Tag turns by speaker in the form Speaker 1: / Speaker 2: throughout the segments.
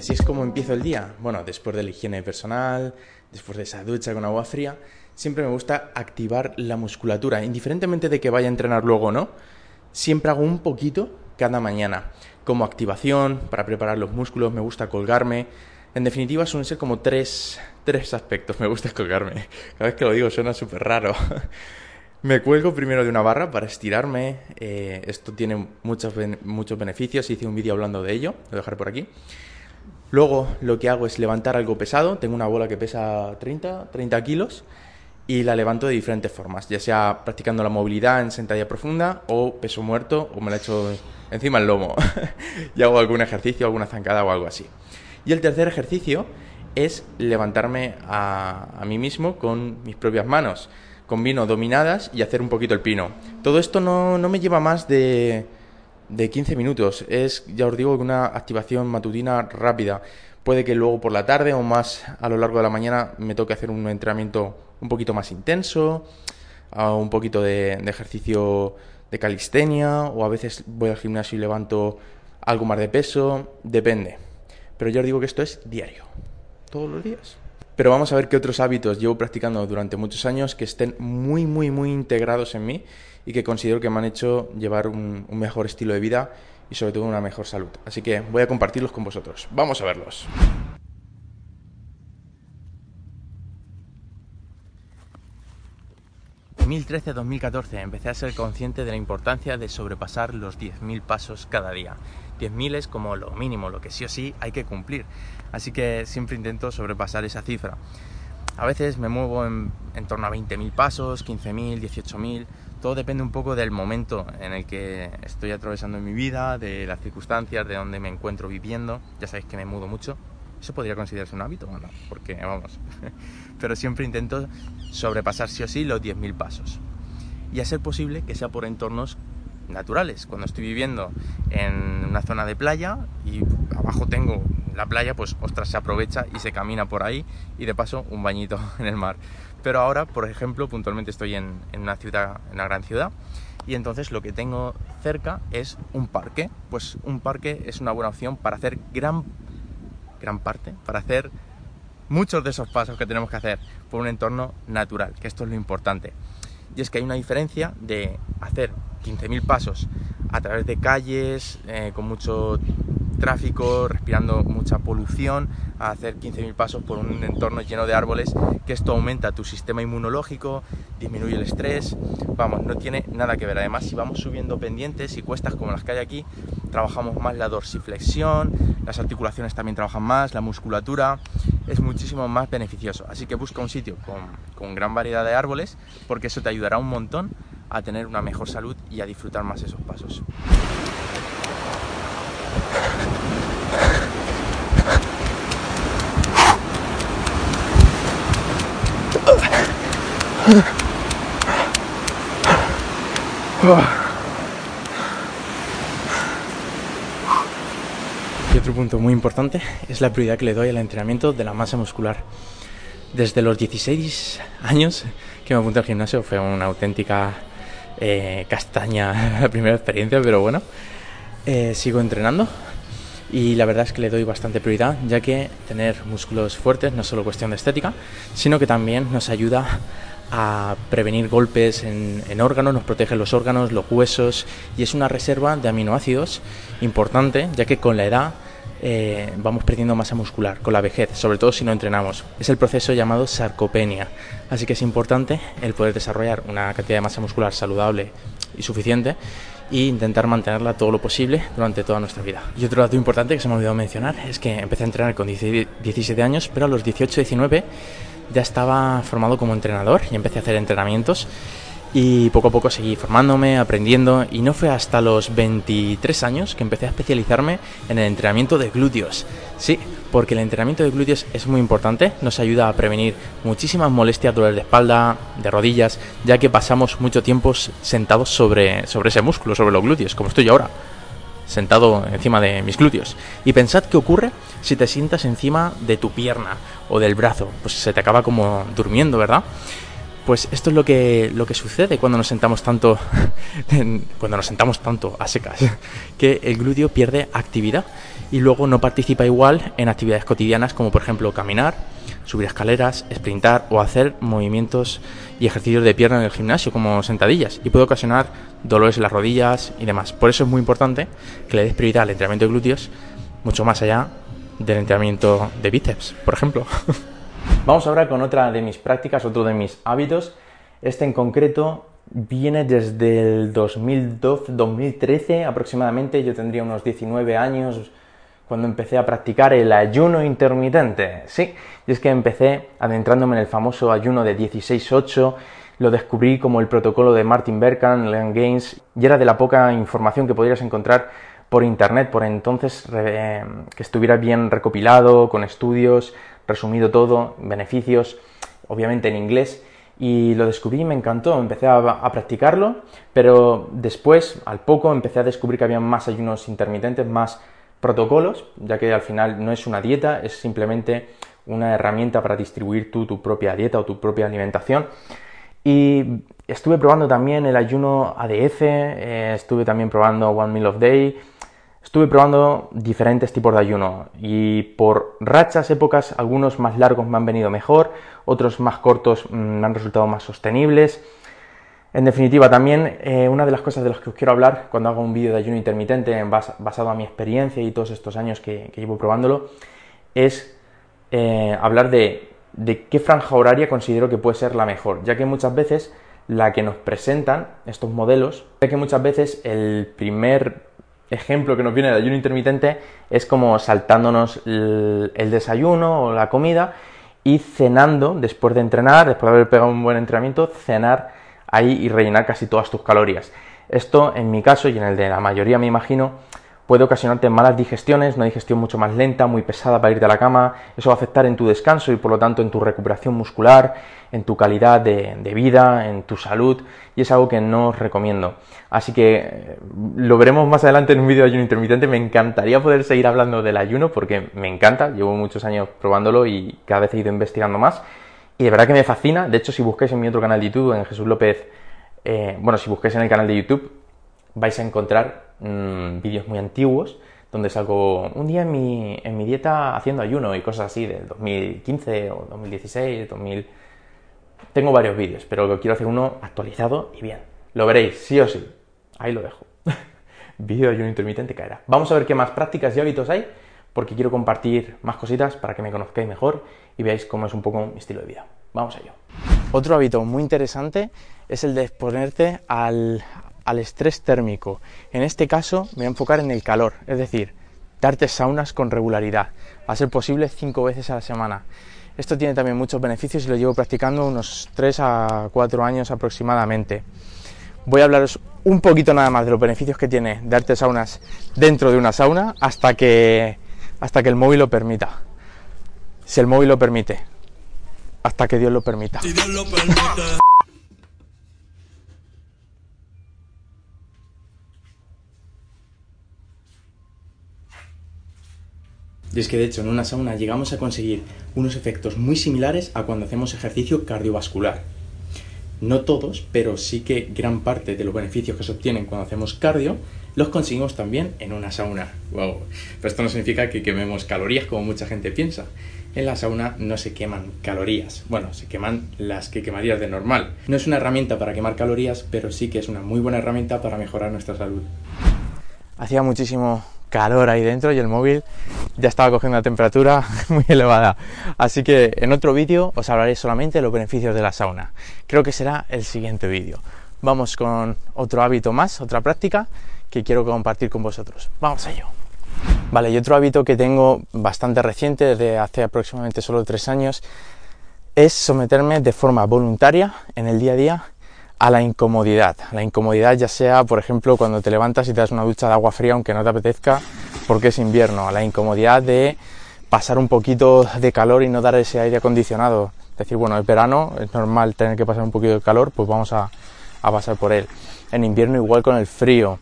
Speaker 1: Así es como empiezo el día. Bueno, después de la higiene personal, después de esa ducha con agua fría, siempre me gusta activar la musculatura, indiferentemente de que vaya a entrenar luego o no. Siempre hago un poquito cada mañana. Como activación, para preparar los músculos, me gusta colgarme. En definitiva, suelen ser como tres, tres aspectos. Me gusta colgarme. Cada vez que lo digo suena súper raro. Me cuelgo primero de una barra para estirarme. Eh, esto tiene muchos, muchos beneficios. Hice un vídeo hablando de ello. Lo voy a dejar por aquí. Luego lo que hago es levantar algo pesado. Tengo una bola que pesa 30, 30 kilos y la levanto de diferentes formas, ya sea practicando la movilidad en sentadilla profunda o peso muerto o me la echo encima el lomo y hago algún ejercicio, alguna zancada o algo así. Y el tercer ejercicio es levantarme a, mí mismo con mis propias manos. Combino dominadas y hacer un poquito el pino. Todo esto no, no me lleva más de de 15 minutos. Es, ya os digo, una activación matutina rápida. Puede que luego por la tarde o más a lo largo de la mañana me toque hacer un entrenamiento un poquito más intenso, un poquito de, ejercicio de calistenia o a veces voy al gimnasio y levanto algo más de peso, depende. Pero ya os digo que esto es diario, todos los días. Pero vamos a ver qué otros hábitos llevo practicando durante muchos años que estén muy, muy, muy integrados en mí y que considero que me han hecho llevar un, mejor estilo de vida y sobre todo una mejor salud. Así que voy a compartirlos con vosotros. Vamos a verlos. En 2013-2014 empecé a ser consciente de la importancia de sobrepasar los 10.000 pasos cada día. 10.000 es como lo mínimo, lo que sí o sí hay que cumplir. Así que siempre intento sobrepasar esa cifra. A veces me muevo en, torno a 20.000 pasos, 15.000, 18.000, todo depende un poco del momento en el que estoy atravesando en mi vida, de las circunstancias, de dónde me encuentro viviendo. Ya sabéis que me mudo mucho. ¿Eso podría considerarse un hábito o no? Porque, vamos, pero siempre intento sobrepasar sí o sí los 10.000 pasos. Y a ser posible que sea por entornos naturales. Cuando estoy viviendo en una zona de playa y abajo tengo la playa, pues ostras, se aprovecha y se camina por ahí y de paso un bañito en el mar. Pero ahora, por ejemplo, puntualmente estoy en, una ciudad, en una gran ciudad, y entonces lo que tengo cerca es un parque. Pues un parque es una buena opción para hacer gran, gran parte, para hacer muchos de esos pasos que tenemos que hacer por un entorno natural, que esto es lo importante. Y es que hay una diferencia de hacer 15.000 pasos a través de calles, eh, con mucho tráfico, respirando mucha polución, a hacer 15.000 pasos por un entorno lleno de árboles, que esto aumenta tu sistema inmunológico, disminuye el estrés, vamos, no tiene nada que ver. Además, si vamos subiendo pendientes y cuestas como las que hay aquí, trabajamos más la dorsiflexión, las articulaciones también trabajan más, la musculatura, es muchísimo más beneficioso. Así que busca un sitio con, con gran variedad de árboles, porque eso te ayudará un montón a tener una mejor salud y a disfrutar más esos pasos. Y otro punto muy importante es la prioridad que le doy al entrenamiento de la masa muscular. Desde los 16 años que me apunté al gimnasio fue una auténtica eh, castaña la primera experiencia, pero bueno, eh, sigo entrenando y la verdad es que le doy bastante prioridad, ya que tener músculos fuertes no es solo cuestión de estética, sino que también nos ayuda a prevenir golpes en, órganos, nos protege los órganos, los huesos y es una reserva de aminoácidos importante, ya que con la edad eh, vamos perdiendo masa muscular, con la vejez, sobre todo si no entrenamos. Es el proceso llamado sarcopenia, así que es importante el poder desarrollar una cantidad de masa muscular saludable y suficiente e intentar mantenerla todo lo posible durante toda nuestra vida. Y otro dato importante que se me ha olvidado mencionar es que empecé a entrenar con 17 años, pero a los 18-19 ya estaba formado como entrenador y empecé a hacer entrenamientos y poco a poco seguí formándome, aprendiendo y no fue hasta los 23 años que empecé a especializarme en el entrenamiento de glúteos. Sí, porque el entrenamiento de glúteos es muy importante, nos ayuda a prevenir muchísimas molestias, dolores de espalda, de rodillas, ya que pasamos mucho tiempo sentados sobre, sobre ese músculo, sobre los glúteos, como estoy ahora, sentado encima de mis glúteos. Y pensad qué ocurre si te sientas encima de tu pierna o del brazo, pues se te acaba como durmiendo, ¿verdad? Pues esto es lo que, lo que sucede cuando nos sentamos tanto cuando nos sentamos tanto a secas, que el glúteo pierde actividad y luego no participa igual en actividades cotidianas como por ejemplo caminar, subir escaleras, sprintar o hacer movimientos y ejercicios de pierna en el gimnasio como sentadillas y puede ocasionar dolores en las rodillas y demás. Por eso es muy importante que le des prioridad al entrenamiento de glúteos mucho más allá del entrenamiento de bíceps, por ejemplo. Vamos ahora con otra de mis prácticas, otro de mis hábitos. Este en concreto viene desde el 2012-2013 aproximadamente. Yo tendría unos 19 años cuando empecé a practicar el ayuno intermitente. Sí, y es que empecé adentrándome en el famoso ayuno de 16-8. Lo descubrí como el protocolo de Martin Berkan, Leon Gaines, y era de la poca información que podrías encontrar por internet, por entonces que estuviera bien recopilado, con estudios, resumido todo, beneficios, obviamente en inglés, y lo descubrí y me encantó, empecé a, practicarlo, pero después, al poco, empecé a descubrir que había más ayunos intermitentes, más protocolos, ya que al final no es una dieta, es simplemente una herramienta para distribuir tú tu propia dieta o tu propia alimentación. Y estuve probando también el ayuno ADF, eh, estuve también probando One Meal of Day, Estuve probando diferentes tipos de ayuno y por rachas, épocas, algunos más largos me han venido mejor, otros más cortos mm, me han resultado más sostenibles. En definitiva, también eh, una de las cosas de las que os quiero hablar cuando hago un vídeo de ayuno intermitente basado a mi experiencia y todos estos años que, llevo probándolo es eh, hablar de, de qué franja horaria considero que puede ser la mejor, ya que muchas veces la que nos presentan estos modelos, ya que muchas veces el primer ejemplo que nos viene del ayuno intermitente es como saltándonos el, desayuno o la comida y cenando después de entrenar, después de haber pegado un buen entrenamiento, cenar ahí y rellenar casi todas tus calorías. Esto en mi caso y en el de la mayoría me imagino puede ocasionarte malas digestiones, una digestión mucho más lenta, muy pesada para irte a la cama, eso va a afectar en tu descanso y por lo tanto en tu recuperación muscular, en tu calidad de, vida, en tu salud. Y es algo que no os recomiendo. Así que eh, lo veremos más adelante en un vídeo de ayuno intermitente, me encantaría poder seguir hablando del ayuno porque me encanta, llevo muchos años probándolo y cada vez he ido investigando más. Y de verdad que me fascina, de hecho si buscáis en mi otro canal de YouTube, en Jesús López, eh, bueno, si buscáis en el canal de YouTube vais a encontrar Mm, vídeos muy antiguos donde salgo un día en mi, en mi dieta haciendo ayuno y cosas así de 2015 o 2016, 2000... Tengo varios vídeos, pero quiero hacer uno actualizado y bien. Lo veréis, sí o sí. Ahí lo dejo. Vídeo de ayuno intermitente caerá. Vamos a ver qué más prácticas y hábitos hay, porque quiero compartir más cositas para que me conozcáis mejor y veáis cómo es un poco mi estilo de vida. Vamos a ello. Otro hábito muy interesante es el de exponerte al, al estrés térmico. En este caso me voy a enfocar en el calor, es decir, darte saunas con regularidad, a ser posible cinco veces a la semana. Esto tiene también muchos beneficios y lo llevo practicando unos 3 a 4 años aproximadamente. Voy a hablaros un poquito nada más de los beneficios que tiene darte saunas dentro de una sauna hasta que, hasta que el móvil lo permita. Si el móvil lo permite, hasta que Dios lo permita. Y es que de hecho en una sauna llegamos a conseguir unos efectos muy similares a cuando hacemos ejercicio cardiovascular. No todos, pero sí que gran parte de los beneficios que se obtienen cuando hacemos cardio los conseguimos también en una sauna. Wow. Pero esto no significa que quememos calorías como mucha gente piensa. En la sauna no se queman calorías. Bueno, se queman las que quemarías de normal. No es una herramienta para quemar calorías, pero sí que es una muy buena herramienta para mejorar nuestra salud. Hacía muchísimo calor ahí dentro y el móvil ya estaba cogiendo una temperatura muy elevada. Así que en otro vídeo os hablaré solamente de los beneficios de la sauna. Creo que será el siguiente vídeo. Vamos con otro hábito más, otra práctica que quiero compartir con vosotros. Vamos a ello. Vale, y otro hábito que tengo bastante reciente, desde hace aproximadamente solo tres años, es someterme de forma voluntaria en el día a día a la incomodidad. La incomodidad ya sea, por ejemplo, cuando te levantas y te das una ducha de agua fría aunque no te apetezca porque es invierno. A la incomodidad de pasar un poquito de calor y no dar ese aire acondicionado. Es decir, bueno, es verano, es normal tener que pasar un poquito de calor, pues vamos a, pasar por él. En invierno igual con el frío.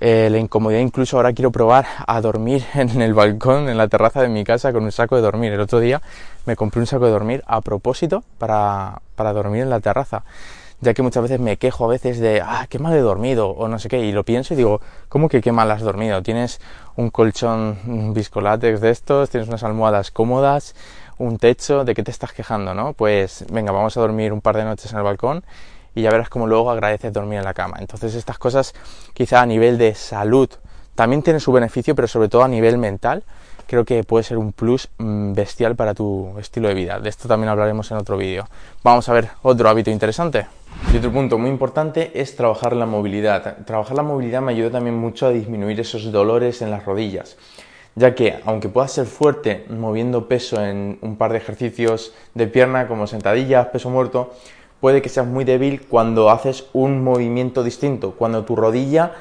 Speaker 1: Eh, la incomodidad incluso ahora quiero probar a dormir en el balcón, en la terraza de mi casa con un saco de dormir. El otro día me compré un saco de dormir a propósito para, para dormir en la terraza ya que muchas veces me quejo a veces de, ah, qué mal he dormido, o no sé qué, y lo pienso y digo, ¿cómo que qué mal has dormido? Tienes un colchón viscolátex de estos, tienes unas almohadas cómodas, un techo, ¿de qué te estás quejando, no? Pues venga, vamos a dormir un par de noches en el balcón y ya verás cómo luego agradeces dormir en la cama. Entonces estas cosas quizá a nivel de salud también tienen su beneficio, pero sobre todo a nivel mental creo que puede ser un plus mm, bestial para tu estilo de vida. De esto también hablaremos en otro vídeo. Vamos a ver otro hábito interesante. Y otro punto muy importante es trabajar la movilidad. Trabajar la movilidad me ayuda también mucho a disminuir esos dolores en las rodillas, ya que aunque puedas ser fuerte moviendo peso en un par de ejercicios de pierna como sentadillas, peso muerto, puede que seas muy débil cuando haces un movimiento distinto, cuando tu rodilla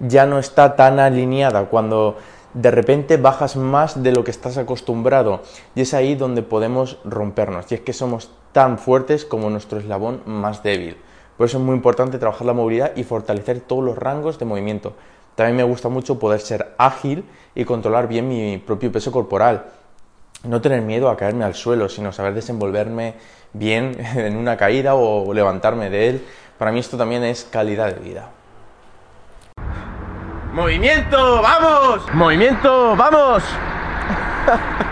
Speaker 1: ya no está tan alineada, cuando de repente bajas más de lo que estás acostumbrado y es ahí donde podemos rompernos y es que somos tan fuertes como nuestro eslabón más débil. Por eso es muy importante trabajar la movilidad y fortalecer todos los rangos de movimiento. También me gusta mucho poder ser ágil y controlar bien mi propio peso corporal. No tener miedo a caerme al suelo, sino saber desenvolverme bien en una caída o levantarme de él. Para mí esto también es calidad de vida.
Speaker 2: ¡Movimiento! ¡Vamos! ¡Movimiento! ¡Vamos!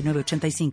Speaker 3: 906985.